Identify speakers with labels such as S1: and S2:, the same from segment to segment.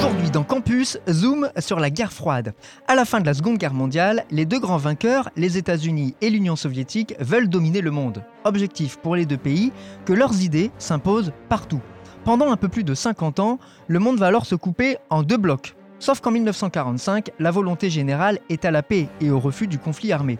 S1: Aujourd'hui dans Campus, zoom sur la guerre froide. À la fin de la Seconde Guerre mondiale, les deux grands vainqueurs, les États-Unis et l'Union soviétique, veulent dominer le monde. Objectif pour les deux pays, que leurs idées s'imposent partout. Pendant un peu plus de 50 ans, le monde va alors se couper en deux blocs. Sauf qu'en 1945, la volonté générale est à la paix et au refus du conflit armé.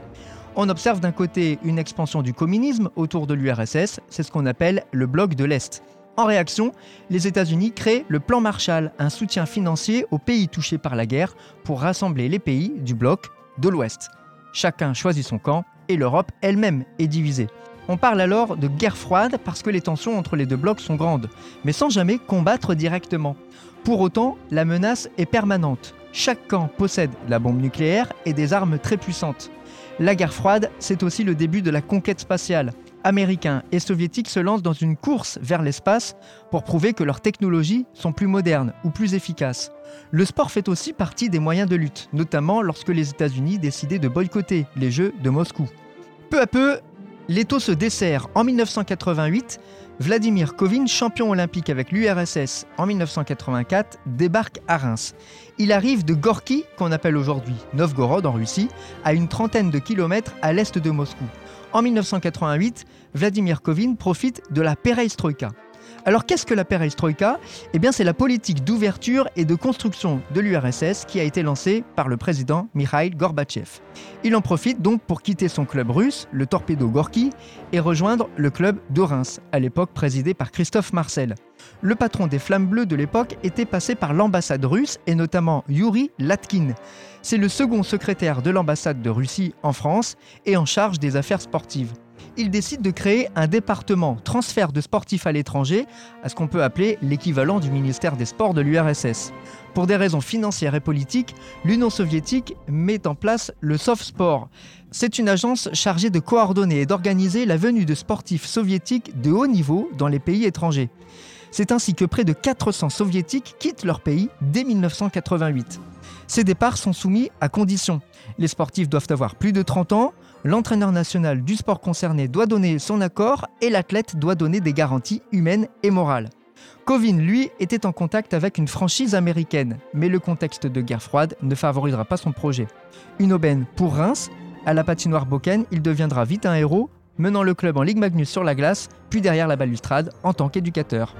S1: On observe d'un côté une expansion du communisme autour de l'URSS, c'est ce qu'on appelle le bloc de l'Est. En réaction, les États-Unis créent le Plan Marshall, un soutien financier aux pays touchés par la guerre pour rassembler les pays du bloc de l'Ouest. Chacun choisit son camp et l'Europe elle-même est divisée. On parle alors de guerre froide parce que les tensions entre les deux blocs sont grandes, mais sans jamais combattre directement. Pour autant, la menace est permanente. Chaque camp possède la bombe nucléaire et des armes très puissantes. La guerre froide, c'est aussi le début de la conquête spatiale américains et soviétiques se lancent dans une course vers l'espace pour prouver que leurs technologies sont plus modernes ou plus efficaces. Le sport fait aussi partie des moyens de lutte, notamment lorsque les États-Unis décidaient de boycotter les Jeux de Moscou. Peu à peu, l'étau se dessert. En 1988, Vladimir Kovin, champion olympique avec l'URSS en 1984, débarque à Reims. Il arrive de Gorky, qu'on appelle aujourd'hui Novgorod en Russie, à une trentaine de kilomètres à l'est de Moscou. En 1988, Vladimir Kovin profite de la perestroïka. Alors qu'est-ce que la perestroïka? Eh bien c'est la politique d'ouverture et de construction de l'URSS qui a été lancée par le président Mikhail Gorbatchev. Il en profite donc pour quitter son club russe, le Torpedo Gorky, et rejoindre le club de Reims, à l'époque présidé par Christophe Marcel. Le patron des Flammes Bleues de l'époque était passé par l'ambassade russe et notamment Yuri Latkin. C'est le second secrétaire de l'ambassade de Russie en France et en charge des affaires sportives. Il décide de créer un département transfert de sportifs à l'étranger, à ce qu'on peut appeler l'équivalent du ministère des Sports de l'URSS. Pour des raisons financières et politiques, l'Union soviétique met en place le Soft Sport. C'est une agence chargée de coordonner et d'organiser la venue de sportifs soviétiques de haut niveau dans les pays étrangers. C'est ainsi que près de 400 soviétiques quittent leur pays dès 1988. Ces départs sont soumis à conditions. Les sportifs doivent avoir plus de 30 ans, l'entraîneur national du sport concerné doit donner son accord et l'athlète doit donner des garanties humaines et morales. Kovin, lui, était en contact avec une franchise américaine, mais le contexte de guerre froide ne favorisera pas son projet. Une aubaine pour Reims, à la patinoire Boken, il deviendra vite un héros, menant le club en Ligue Magnus sur la glace, puis derrière la balustrade en tant qu'éducateur.